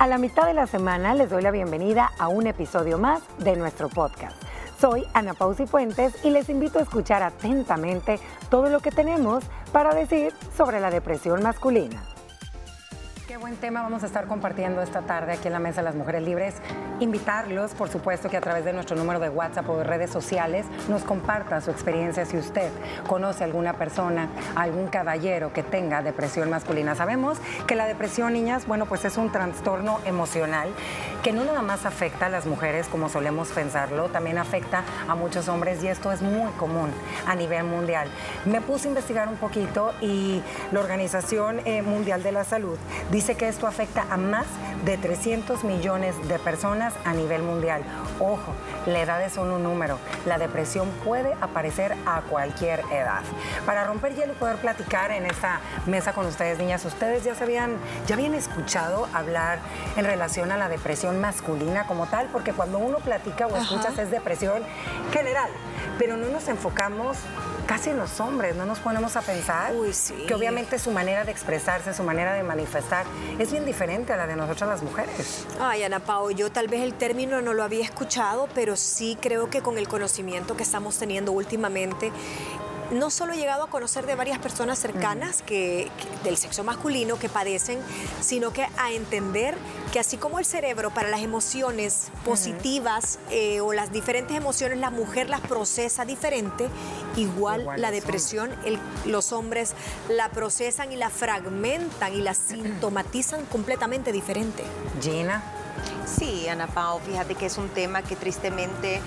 A la mitad de la semana les doy la bienvenida a un episodio más de nuestro podcast. Soy Ana Pausi Fuentes y les invito a escuchar atentamente todo lo que tenemos para decir sobre la depresión masculina. Qué buen tema vamos a estar compartiendo esta tarde aquí en la Mesa de las Mujeres Libres. Invitarlos, por supuesto, que a través de nuestro número de WhatsApp o de redes sociales nos comparta su experiencia si usted conoce alguna persona, algún caballero que tenga depresión masculina. Sabemos que la depresión, niñas, bueno, pues es un trastorno emocional que no nada más afecta a las mujeres como solemos pensarlo, también afecta a muchos hombres y esto es muy común a nivel mundial. Me puse a investigar un poquito y la Organización eh, Mundial de la Salud dice que esto afecta a más de 300 millones de personas a nivel mundial. Ojo, la edad es solo un número. La depresión puede aparecer a cualquier edad. Para romper hielo y poder platicar en esta mesa con ustedes, niñas, ustedes ya sabían, ya habían escuchado hablar en relación a la depresión masculina como tal, porque cuando uno platica o escuchas es depresión general, pero no nos enfocamos casi los hombres, no nos ponemos a pensar que obviamente su manera de expresarse, su manera de manifestar es bien diferente a la de nosotras las mujeres. Ay, Ana Pao, yo tal vez el término no lo había escuchado, pero sí creo que con el conocimiento que estamos teniendo últimamente, no solo he llegado a conocer de varias personas cercanas que, del sexo masculino que padecen, sino que a entender que así como el cerebro para las emociones positivas eh, o las diferentes emociones, la mujer las procesa diferente, igual, la depresión, los hombres la procesan y la fragmentan y la sintomatizan completamente diferente. Gina. Sí, Ana Pao, fíjate que es un tema que tristemente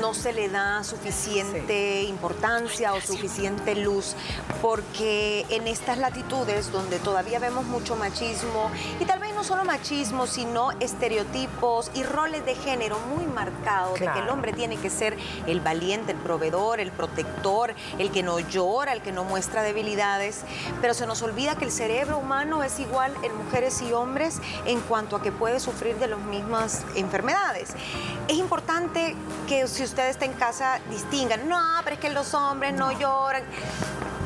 no se le da suficiente importancia o suficiente luz, porque en estas latitudes donde todavía vemos mucho machismo, y tal vez no solo machismo, sino estereotipos y roles de género muy marcados, de que el hombre tiene que ser el valiente, el proveedor, el protector, el que no llora, el que no muestra debilidades, pero se nos olvida que el cerebro humano es igual en mujeres y hombres en cuanto a que puede sufrir de los mismas enfermedades. Es importante que si usted está en casa distingan, no, pero es que los hombres no lloran.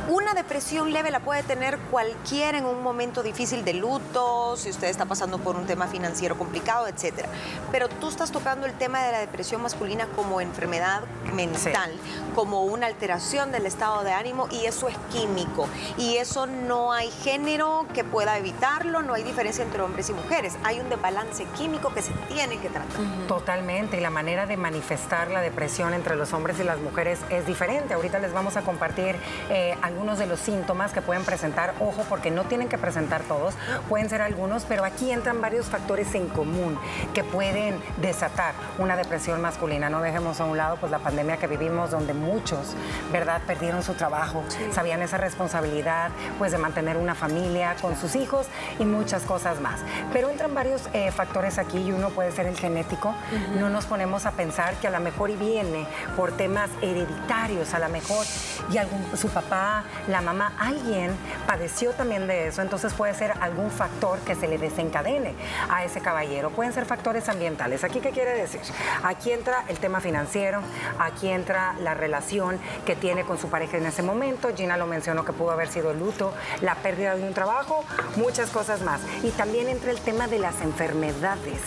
Una depresión leve la puede tener cualquiera en un momento difícil de luto, si usted está pasando por un tema financiero complicado, etc. Pero tú estás tocando el tema de la depresión masculina como enfermedad mental, como una alteración del estado de ánimo y eso es químico. Y eso no hay género que pueda evitarlo, no hay diferencia entre hombres y mujeres. Hay un desbalance químico que se tiene que tratar. Totalmente, y la manera de manifestar la depresión entre los hombres y las mujeres es diferente. Ahorita les vamos a compartir eh, algunos de los síntomas que pueden presentar, ojo, porque no tienen que presentar todos, pueden ser algunos, pero aquí entran varios factores en común que pueden desatar una depresión masculina. No dejemos a un lado pues la pandemia que vivimos donde muchos, ¿verdad?, perdieron su trabajo, sabían esa responsabilidad pues de mantener una familia con sus hijos y muchas cosas más. Pero entran varios eh, factores aquí y uno puede ser el genético. No nos ponemos a pensar que a lo mejor y viene por temas hereditarios, a lo mejor y algún, su papá la mamá, alguien padeció también de eso, entonces puede ser algún factor que se le desencadene a ese caballero. Pueden ser factores ambientales. ¿Aquí qué quiere decir? Aquí entra el tema financiero, aquí entra la relación que tiene con su pareja en ese momento. Gina lo mencionó que pudo haber sido el luto, la pérdida de un trabajo, muchas cosas más. Y también entra el tema de las enfermedades.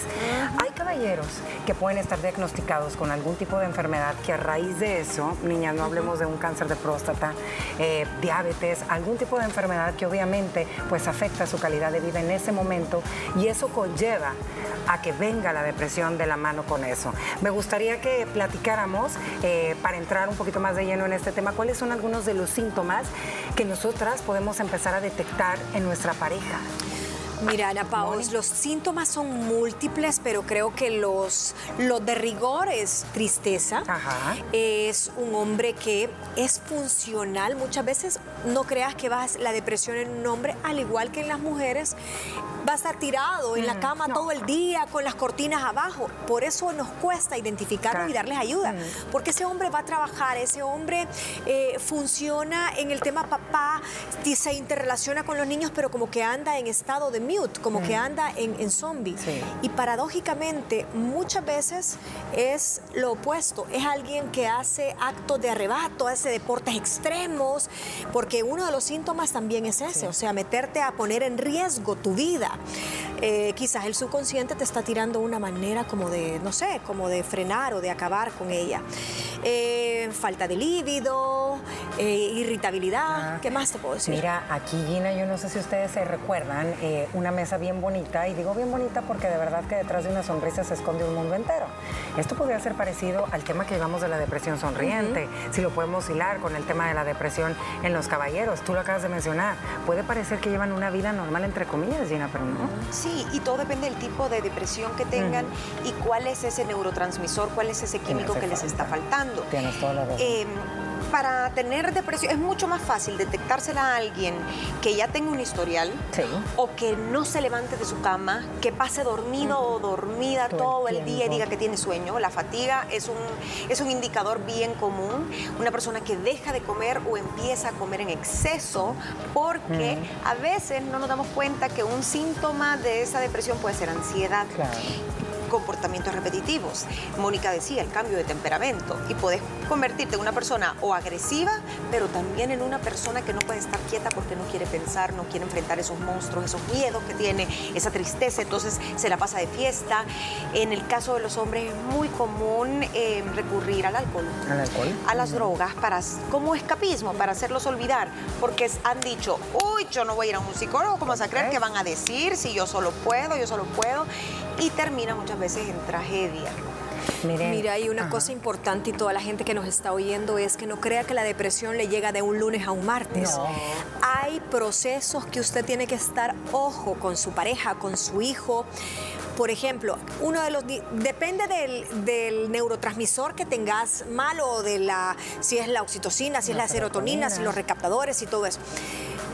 Hay caballeros que pueden estar diagnosticados con algún tipo de enfermedad que a raíz de eso, niña, no hablemos de un cáncer de próstata, eh, diabetes, algún tipo de enfermedad que obviamente pues afecta su calidad de vida en ese momento y eso conlleva a que venga la depresión de la mano con eso. Me gustaría que platicáramos eh, para entrar un poquito más de lleno en este tema, cuáles son algunos de los síntomas que nosotras podemos empezar a detectar en nuestra pareja. Mira, Ana Paola, los síntomas son múltiples, pero creo que los, los de rigor es tristeza. Es un hombre que es funcional. Muchas veces no creas que vas la depresión en un hombre, al igual que en las mujeres, va a estar tirado en la mm, cama todo el día con las cortinas abajo. Por eso nos cuesta identificarlo y darles ayuda. Mm. Porque ese hombre va a trabajar, ese hombre eh, funciona en el tema papá, se interrelaciona con los niños, pero como que anda en estado de mute, como que anda en, en zombie. Y paradójicamente, muchas veces es lo opuesto. Es alguien que hace actos de arrebato, hace deportes extremos, porque uno de los síntomas también es ese, o sea, meterte a poner en riesgo tu vida. Eh, quizás el subconsciente te está tirando una manera como de, no sé, como de frenar o de acabar con ella. Eh, falta de líbido, eh, irritabilidad, ah. ¿qué más te puedo decir? Mira, aquí Gina, yo no sé si ustedes se recuerdan, una mesa bien bonita, y digo bien bonita porque de verdad que detrás de una sonrisa se esconde un mundo entero. Esto podría ser parecido al tema que llevamos de la depresión sonriente, si lo podemos hilar con el tema de la depresión en los caballeros, tú lo acabas de mencionar, puede parecer que llevan una vida normal entre comillas, Gina, pero no. Sí, y todo depende del tipo de depresión que tengan y cuál es ese neurotransmisor, cuál es ese químico que les está faltando. Tienes toda la razón. Em, para tener depresión es mucho más fácil detectársela a alguien que ya tenga un historial o que no se levante de su cama, que pase dormido o dormida todo, el, día y diga que tiene sueño. La fatiga es un, es un indicador bien común. Una persona que deja de comer o empieza a comer en exceso porque a veces no nos damos cuenta que un síntoma de esa depresión puede ser ansiedad. Claro comportamientos repetitivos. Mónica decía, el cambio de temperamento. Y puedes convertirte en una persona o agresiva, pero también en una persona que no puede estar quieta porque no quiere pensar, no quiere enfrentar esos monstruos, esos miedos que tiene, esa tristeza, entonces se la pasa de fiesta. En el caso de los hombres es muy común eh, recurrir al alcohol, a las drogas, para, como escapismo, para hacerlos olvidar, porque han dicho, uy, yo no voy a ir a un psicólogo, ¿cómo vas a creer que van a decir si yo solo puedo, yo solo puedo? Y termina muchas veces en tragedia. Mira, hay una cosa importante y toda la gente que nos está oyendo es que no crea que la depresión le llega de un lunes a un martes. Hay procesos que usted tiene que estar ojo con su pareja, con su hijo. Por ejemplo, uno de los depende del, del, neurotransmisor que tengas malo, de la si es la oxitocina, si es la serotonina, si los recaptadores y todo eso.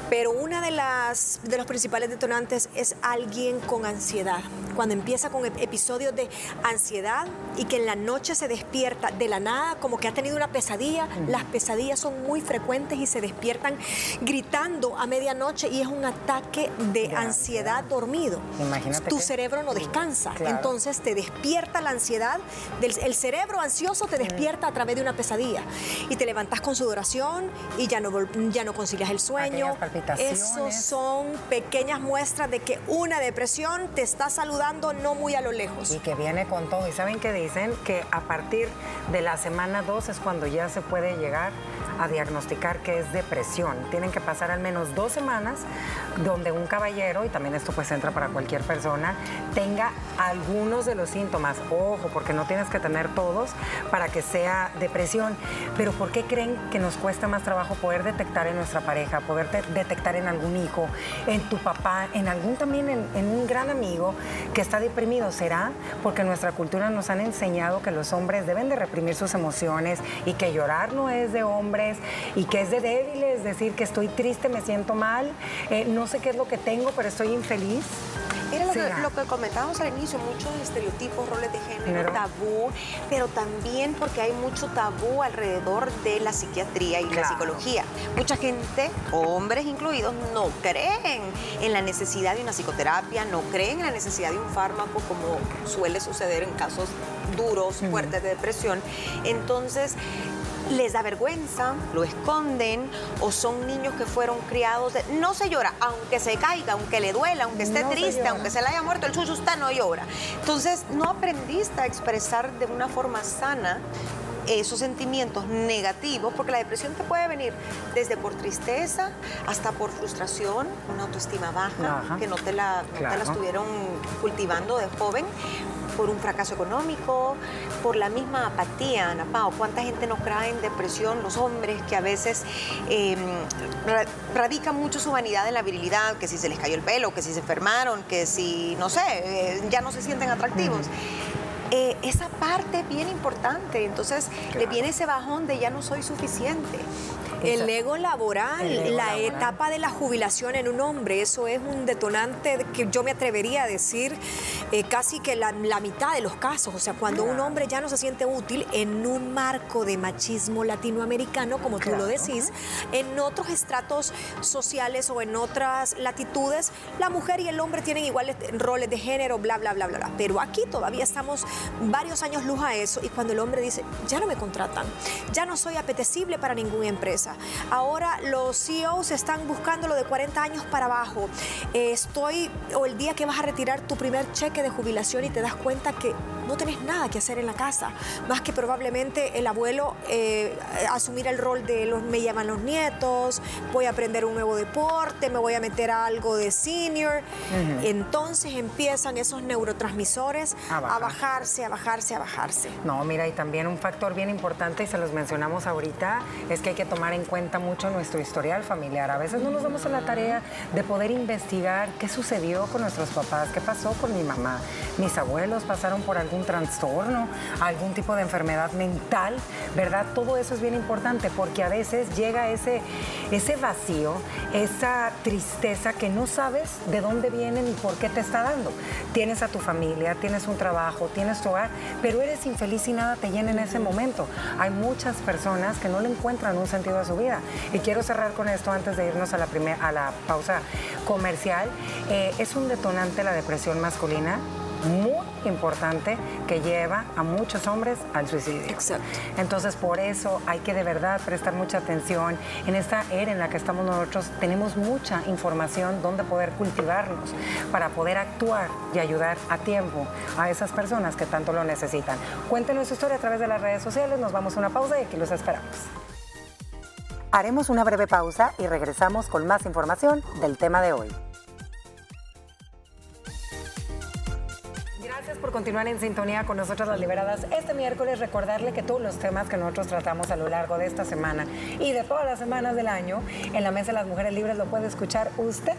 Pero una de las de los principales detonantes es alguien con ansiedad. Cuando empieza con episodios de ansiedad y que en la noche se despierta de la nada, como que ha tenido una pesadilla, las pesadillas son muy frecuentes y se despiertan gritando a medianoche y es un ataque de, ansiedad dormido. Imagínate tu cerebro no descansa, entonces te despierta la ansiedad, del, el cerebro ansioso te despierta a través de una pesadilla. Y te levantas con sudoración y ya no, ya no concilias el sueño esos son pequeñas muestras de que una depresión te está saludando no muy a lo lejos. Y que viene con todo. Y saben que dicen que a partir de la semana 2 es cuando ya se puede llegar a diagnosticar que es depresión. Tienen que pasar al menos dos semanas donde un caballero, y también esto pues entra para cualquier persona, tenga algunos de los síntomas. Ojo, porque no tienes que tener todos para que sea depresión. Pero ¿por qué creen que nos cuesta más trabajo poder detectar en nuestra pareja, poder detectar en algún hijo, en tu papá, en algún también en, en un gran amigo que está deprimido? ¿Será porque nuestra cultura nos han enseñado que los hombres deben de reprimir sus emociones y que llorar no es de hombre y que es de débiles, decir que estoy triste, me siento mal, eh, no sé qué es lo que tengo, pero estoy infeliz. Era lo que, comentábamos al inicio, muchos estereotipos, roles de género, tabú, pero también porque hay mucho tabú alrededor de la psiquiatría y la psicología. Mucha gente, hombres incluidos, no creen en la necesidad de una psicoterapia, no creen en la necesidad de un fármaco como suele suceder en casos duros, fuertes de depresión. Entonces, les da vergüenza, lo esconden o son niños que fueron criados. No se llora, aunque se caiga, aunque le duela, aunque esté triste, aunque se le haya muerto el chucho, usted no llora. Entonces, no aprendiste a expresar de una forma sana esos sentimientos negativos, porque la depresión te puede venir desde por tristeza hasta por frustración, una autoestima baja, que no te, la, no te la estuvieron cultivando de joven, por un fracaso económico, por la misma apatía, Ana Pao. ¿Cuánta gente nos cae en depresión? Los hombres que a veces eh, radican mucho su vanidad en la virilidad, que si se les cayó el pelo, que si se enfermaron, que si, no sé, eh, ya no se sienten atractivos. Eh, esa parte es bien importante, entonces le viene ese bajón de ya no soy suficiente. El ego laboral, la etapa de la jubilación en un hombre, eso es un detonante que yo me atrevería a decir eh, casi que la, mitad de los casos. O sea, cuando un hombre ya no se siente útil en un marco de machismo latinoamericano, como tú lo decís, en otros estratos sociales o en otras latitudes, la mujer y el hombre tienen iguales roles de género, bla, bla, bla, bla, bla. Pero aquí todavía estamos varios años luz a eso y cuando el hombre dice, ya no me contratan, ya no soy apetecible para ninguna empresa, ahora los CEOs están buscando lo de 40 años para abajo, estoy, o el día que vas a retirar tu primer cheque de jubilación y te das cuenta que no tenés nada que hacer en la casa, más que probablemente el abuelo eh, asumir el rol de los me llaman los nietos, voy a aprender un nuevo deporte, me voy a meter a algo de senior. Entonces empiezan esos neurotransmisores a, bajarse, a bajarse, a bajarse. No, mira, y también un factor bien importante, y se los mencionamos ahorita, es que hay que tomar en cuenta mucho nuestro historial familiar. A veces no nos damos a la tarea de poder investigar qué sucedió con nuestros papás, qué pasó con mi mamá. Mis abuelos pasaron por algún trastorno, algún tipo de enfermedad mental, ¿verdad? Todo eso es bien importante porque a veces llega ese, ese vacío, esa tristeza que no sabes de dónde viene ni por qué te está dando. Tienes a tu familia, tienes un trabajo, tienes tu hogar, pero eres infeliz y nada te llena en ese momento. Hay muchas personas que no le encuentran un sentido a su vida. Y quiero cerrar con esto antes de irnos a la, a la pausa comercial. Eh, es un detonante la depresión masculina muy importante que lleva a muchos hombres al suicidio. Exacto. Entonces, por eso hay que de verdad prestar mucha atención. En esta era en la que estamos nosotros, tenemos mucha información donde poder cultivarnos para poder actuar y ayudar a tiempo a esas personas que tanto lo necesitan. Cuéntenos su historia a través de las redes sociales. Nos vamos a una pausa y aquí los esperamos. Haremos una breve pausa y regresamos con más información del tema de hoy. Por continuar en sintonía con nosotros las liberadas. Este miércoles recordarle que todos los temas que nosotros tratamos a lo largo de esta semana y de todas las semanas del año en la Mesa de las Mujeres Libres lo puede escuchar usted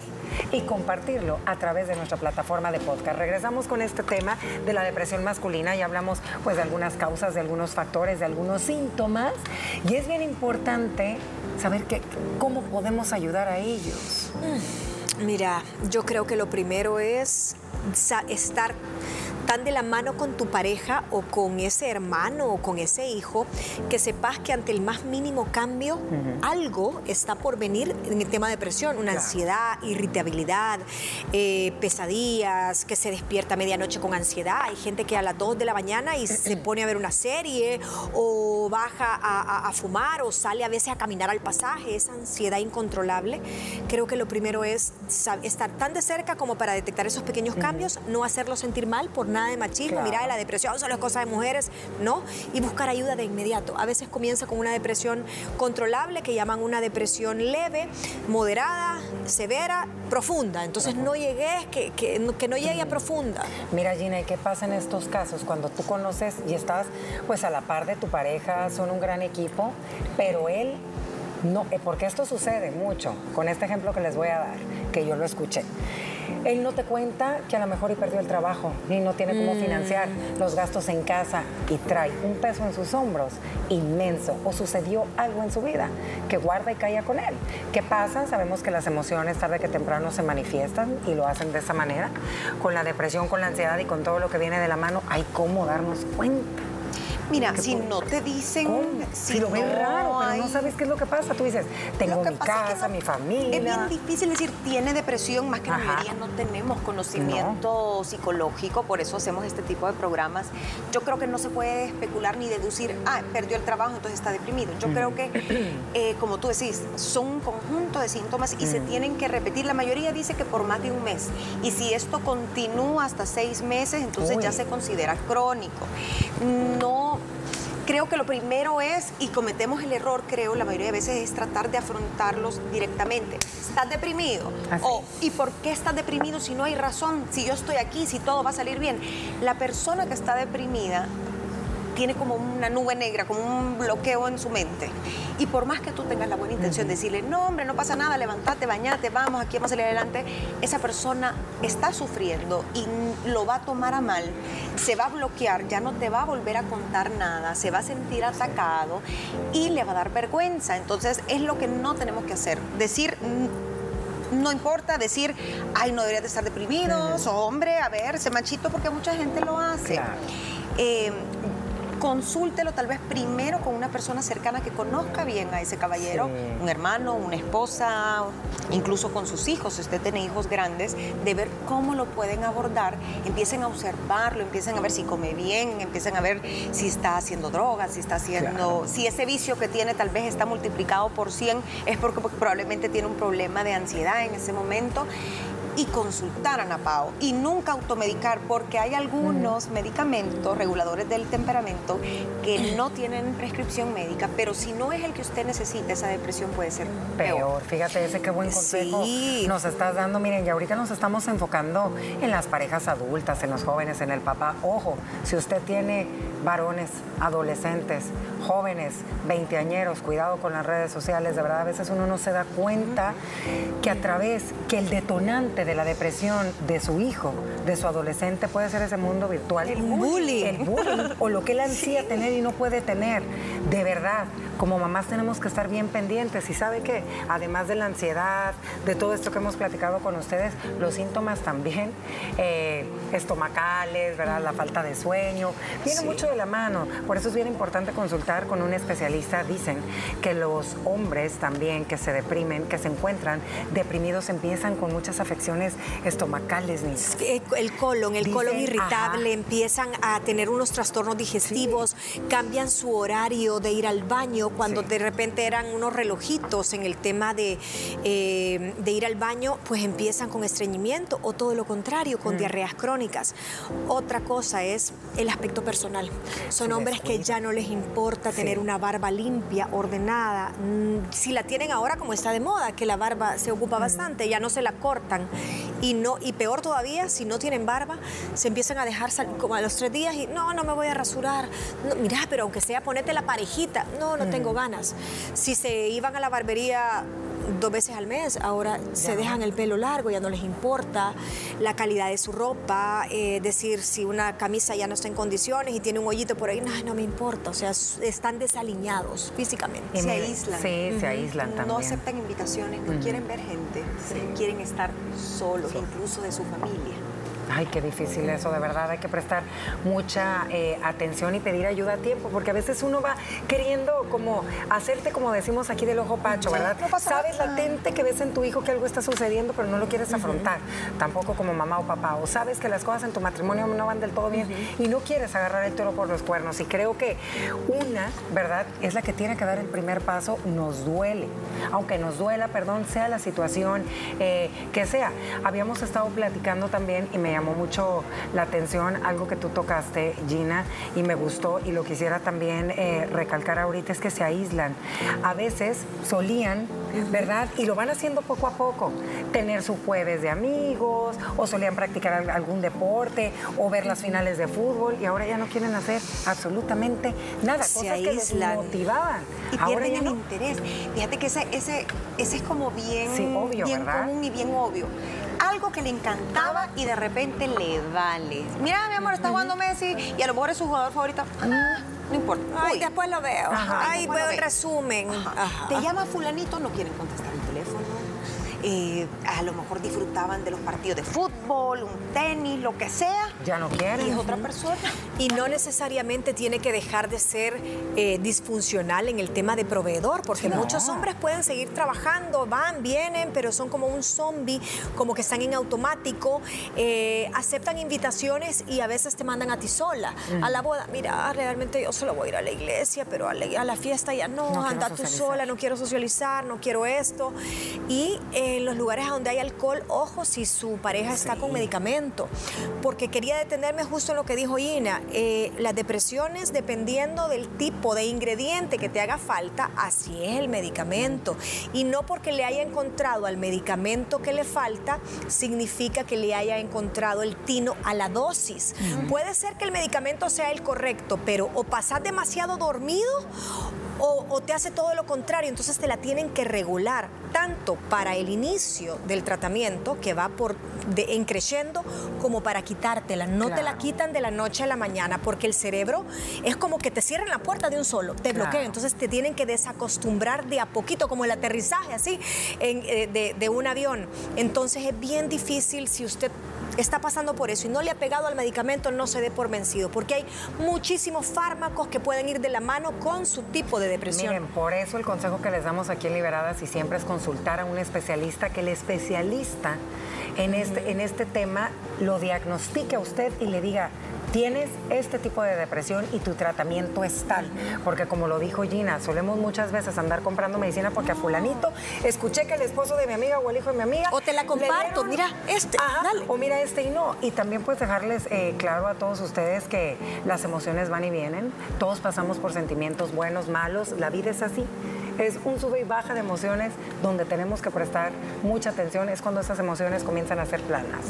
y compartirlo a través de nuestra plataforma de podcast. Regresamos con este tema de la depresión masculina y hablamos pues de algunas causas, de algunos factores, de algunos síntomas y es bien importante saber que, cómo podemos ayudar a ellos. Mira, yo creo que lo primero es estar tan de la mano con tu pareja o con ese hermano o con ese hijo, que sepas que ante el más mínimo cambio, algo está por venir en el tema de depresión, una ansiedad, irritabilidad, eh, pesadillas, que se despierta a medianoche con ansiedad. Hay gente que a las 2 de la mañana y se pone a ver una serie o baja a, a fumar o sale a veces a caminar al pasaje, esa ansiedad incontrolable. Creo que lo primero es estar tan de cerca como para detectar esos pequeños cambios, no hacerlo sentir mal por nada de machismo, mira, la depresión solo es cosa de mujeres, no, y buscar ayuda de inmediato. A veces comienza con una depresión controlable, que llaman una depresión leve, moderada, severa, profunda. Entonces no llegues, que, que, no llegue a profunda. Mira, Gina, ¿y qué pasa en estos casos? Cuando tú conoces y estás pues a la par de tu pareja, son un gran equipo, pero él no, eh, porque esto sucede mucho, con este ejemplo que les voy a dar, que yo lo escuché. Él no te cuenta que a lo mejor y perdió el trabajo y no tiene cómo mm. financiar los gastos en casa y trae un peso en sus hombros inmenso o sucedió algo en su vida que guarda y calla con él. ¿Qué pasa? Sabemos que las emociones tarde que temprano se manifiestan y lo hacen de esa manera. Con la depresión, con la ansiedad y con todo lo que viene de la mano, hay cómo darnos cuenta. Mira, si no te dicen... Si, lo ves raro, pero no sabes qué es lo que pasa. Tú dices, tengo mi casa, mi familia. Es bien difícil decir, tiene depresión, más que la mayoría no tenemos conocimiento psicológico, por eso hacemos este tipo de programas. Yo creo que no se puede especular ni deducir, ah, perdió el trabajo, entonces está deprimido. Yo creo que, eh, como tú decís, son un conjunto de síntomas y se tienen que repetir. La mayoría dice que por más de un mes. Y si esto continúa hasta seis meses, entonces ya se considera crónico. No creo que lo primero es, y cometemos el error, creo, la mayoría de veces, es tratar de afrontarlos directamente. ¿Estás deprimido? O, ¿y por qué estás deprimido si no hay razón? Si yo estoy aquí, si todo va a salir bien. La persona que está deprimida tiene como una nube negra, como un bloqueo en su mente. Y por más que tú tengas la buena intención de decirle, no, hombre, no pasa nada, levántate, bañate, vamos, aquí vamos a salir adelante, esa persona está sufriendo y lo va a tomar a mal, se va a bloquear, ya no te va a volver a contar nada, se va a sentir atacado y le va a dar vergüenza. Entonces, es lo que no tenemos que hacer. Decir, no importa decir, ay, no deberías de estar deprimidos, o hombre, a ver, se machito, porque mucha gente lo hace. Eh, consúltelo tal vez primero con una persona cercana que conozca bien a ese caballero, un hermano, una esposa, incluso con sus hijos, si usted tiene hijos grandes, de ver cómo lo pueden abordar, empiecen a observarlo, empiecen a ver si come bien, empiecen a ver si está haciendo drogas, si está haciendo, si ese vicio que tiene tal vez está multiplicado por 100, es porque probablemente tiene un problema de ansiedad en ese momento y consultar a NAPAO y nunca automedicar porque hay algunos medicamentos reguladores del temperamento que no tienen prescripción médica, pero si no es el que usted necesita, esa depresión puede ser peor. Fíjate, ese qué buen consejo nos estás dando. Miren, y ahorita nos estamos enfocando en las parejas adultas, en los jóvenes, en el papá. Ojo, si usted tiene varones, adolescentes, jóvenes, veinteañeros, cuidado con las redes sociales, de verdad a veces uno no se da cuenta que a través, que el detonante de la depresión de su hijo, de su adolescente, puede ser ese mundo virtual. El bullying. El bullying, o lo que él ansía tener y no puede tener. De verdad, como mamás tenemos que estar bien pendientes y sabe que además de la ansiedad, de todo esto que hemos platicado con ustedes, los síntomas también eh, estomacales, ¿verdad? La falta de sueño, viene mucho de la mano. Por eso es bien importante consultar con un especialista. Dicen que los hombres también que se deprimen, que se encuentran deprimidos, empiezan con muchas afecciones estomacales. El colon, el colon irritable, empiezan a tener unos trastornos digestivos, cambian su horario de ir al baño cuando de repente eran unos relojitos en el tema de, eh, de ir al baño, pues empiezan con estreñimiento o todo lo contrario, con mm. diarreas crónicas. Otra cosa es el aspecto personal. Son hombres que ya no les importa tener una barba limpia, ordenada. Mm, si la tienen ahora como está de moda, que la barba se ocupa bastante, ya no se la cortan. Y, no, y peor todavía, si no tienen barba, se empiezan a dejar como a los tres días y no, no me voy a rasurar. mira, pero aunque sea ponete la parejita, no, no tengo ganas. Si se iban a la barbería dos veces al mes, ahora se dejan el pelo largo, ya no les importa la calidad de su ropa, eh, decir si una camisa ya no está en condiciones y tiene un hoyito por ahí, no, no me importa, o sea, están desaliñados físicamente. Se aíslan. Sí, se aíslan también. No aceptan invitaciones, no quieren ver gente, quieren estar solos, incluso de su familia. Ay, qué difícil eso, de verdad. Hay que prestar mucha eh, atención y pedir ayuda a tiempo, porque a veces uno va queriendo como hacerte, como decimos aquí, del ojo pacho, ¿verdad? Sabes latente que ves en tu hijo que algo está sucediendo, pero no lo quieres afrontar, tampoco como mamá o papá. O sabes que las cosas en tu matrimonio no van del todo bien y no quieres agarrar el toro por los cuernos. Y creo que una, ¿verdad? Es la que tiene que dar el primer paso, nos duele. Aunque nos duela, perdón, sea la situación eh, que sea. Habíamos estado platicando también y me llamó mucho la atención algo que tú tocaste, Gina, y me gustó y lo quisiera también eh, recalcar ahorita es que se aíslan. A veces solían, ¿verdad? Y lo van haciendo poco a poco, tener su jueves de amigos o solían practicar algún deporte o ver las finales de fútbol y ahora ya no quieren hacer absolutamente nada, se cosas que les motivaban. Y pierden el interés. Fíjate que ese, ese, ese es como bien, bien común y bien obvio algo que le encantaba y de repente le vale. Mira, mi amor, está jugando Messi y a lo mejor es su jugador favorito. Ah, no importa. Ay, después lo veo. Ay, veo el resumen. Te llama fulanito, no quieren contestar eh, a lo mejor disfrutaban de los partidos de fútbol, un tenis, lo que sea. Ya no quieren. Y es otra persona. Y no necesariamente tiene que dejar de ser eh, disfuncional en el tema de proveedor, porque muchos hombres pueden seguir trabajando, van, vienen, pero son como un zombie, como que están en automático, eh, aceptan invitaciones y a veces te mandan a ti sola a la boda. Mira, realmente yo solo voy a ir a la iglesia, pero a la, fiesta ya no, anda tú sola, no quiero socializar, no quiero esto. Y en los lugares donde hay alcohol, ojo si su pareja está con medicamento. Porque quería detenerme justo en lo que dijo Ina. Eh, las depresiones, dependiendo del tipo de ingrediente que te haga falta, así es el medicamento. Y no porque le haya encontrado al medicamento que le falta, significa que le haya encontrado el tino a la dosis. Puede ser que el medicamento sea el correcto, pero o pasas demasiado dormido o, te hace todo lo contrario, entonces te la tienen que regular, tanto para el inicio del tratamiento, que va por de, en creciendo, como para quitártela. No te la quitan de la noche a la mañana, porque el cerebro es como que te cierran la puerta de un solo, te bloquea, entonces te tienen que desacostumbrar de a poquito, como el aterrizaje así, eh, de, de un avión. Entonces es bien difícil si usted está pasando por eso y no le ha pegado al medicamento, no se dé por vencido, porque hay muchísimos fármacos que pueden ir de la mano con su tipo de depresión. Miren, por eso el consejo que les damos aquí en Liberadas y siempre es consultar a un especialista, que el especialista en este, en este tema lo diagnostique a usted y le diga, tienes este tipo de depresión y tu tratamiento es tal. Porque como lo dijo Gina, solemos muchas veces andar comprando medicina porque a fulanito escuché que el esposo de mi amiga o el hijo de mi amiga... O te la comparto, mira este, dale. O mira este y no. Y también pues dejarles eh, claro a todos ustedes que las emociones van y vienen. Todos pasamos por sentimientos buenos, malos. La vida es así es un sube y baja de emociones donde tenemos que prestar mucha atención, es cuando esas emociones comienzan a ser planas,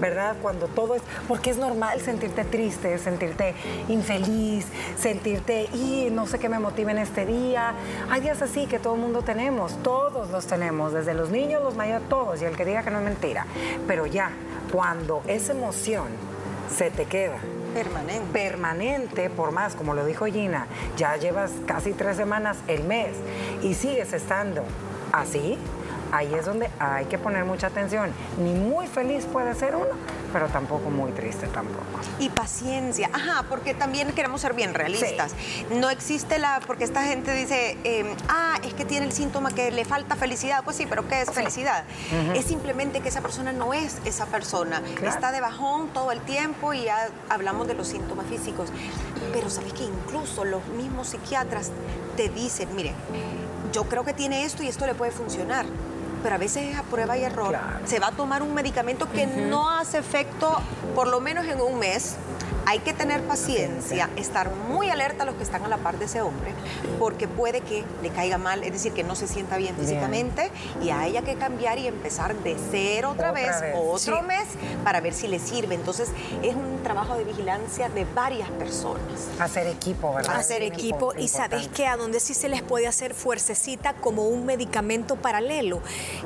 ¿verdad? Cuando todo es, porque es normal sentirte triste, sentirte infeliz, sentirte, y no sé qué me motiva en este día. Hay días así que todo el mundo tenemos, todos los tenemos, desde los niños, los mayores, todos, y el que diga que no es mentira. Pero ya, cuando esa emoción se te queda, Permanente. Permanente, por más, como lo dijo Gina, ya llevas casi tres semanas, el mes, y sigues estando así, ahí es donde hay que poner mucha atención. Ni muy feliz puede ser uno, pero tampoco muy triste tampoco. Y paciencia, ajá, porque también queremos ser bien realistas. No existe la, porque esta gente dice, em, ah, es que tiene el síntoma que le falta felicidad. Pues sí, pero ¿qué es felicidad? Es simplemente que esa persona no es esa persona. Está de bajón todo el tiempo y ya hablamos de los síntomas físicos. Pero sabes que incluso los mismos psiquiatras te dicen, mire, yo creo que tiene esto y esto le puede funcionar pero a veces es a prueba y error. Se va a tomar un medicamento que no hace efecto por lo menos en un mes hay que tener paciencia, estar muy alerta a los que están a la par de ese hombre, porque puede que le caiga mal, es decir, que no se sienta bien físicamente y haya que cambiar y empezar de cero otra, vez, otro mes, para ver si le sirve. Entonces, es un trabajo de vigilancia de varias personas. Hacer equipo, ¿verdad? Hacer equipo, y sabes que a donde sí se les puede hacer fuercecita como un medicamento paralelo,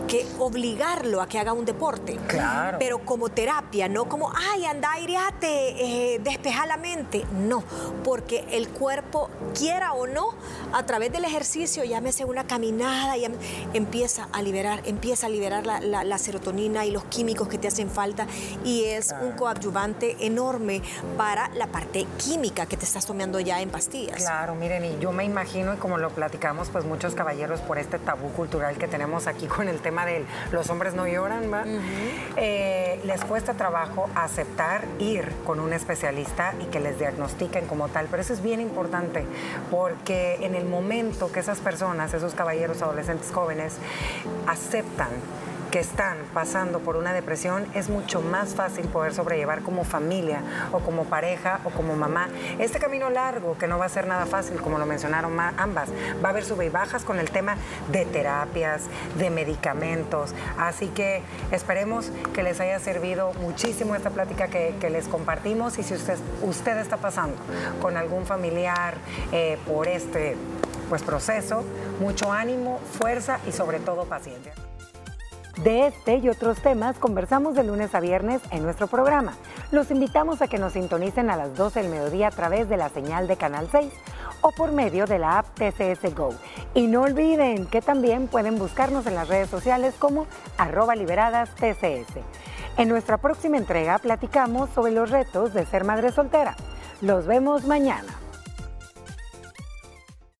que obligarlo a que haga un deporte. Claro. Pero como terapia, no como, ay, anda, aireate, eh, despejar la mente. No, porque el cuerpo, quiera o no, a través del ejercicio, llámese una caminada, y empieza a liberar, empieza a liberar la, serotonina y los químicos que te hacen falta y es un coadyuvante enorme para la parte química que te estás tomando ya en pastillas. Claro, miren, y yo me imagino, y como lo platicamos, pues muchos caballeros por este tabú cultural que tenemos aquí con el tema de los hombres no lloran, ¿va? Eh, les cuesta trabajo aceptar ir con un especialista y que les diagnostiquen como tal. Pero eso es bien importante porque en el momento que esas personas, esos caballeros adolescentes jóvenes, aceptan que están pasando por una depresión, es mucho más fácil poder sobrellevar como familia o como pareja o como mamá este camino largo que no va a ser nada fácil, como lo mencionaron ambas. Va a haber sube y bajas con el tema de terapias, de medicamentos. Así que esperemos que les haya servido muchísimo esta plática que, les compartimos y si usted, usted está pasando con algún familiar eh, por este pues, proceso, mucho ánimo, fuerza y sobre todo paciencia. De este y otros temas conversamos de lunes a viernes en nuestro programa. Los invitamos a que nos sintonicen a las 12 del mediodía a través de la señal de Canal 6 o por medio de la app TCS Go. Y no olviden que también pueden buscarnos en las redes sociales como arroba liberadas TCS. En nuestra próxima entrega platicamos sobre los retos de ser madre soltera. Los vemos mañana.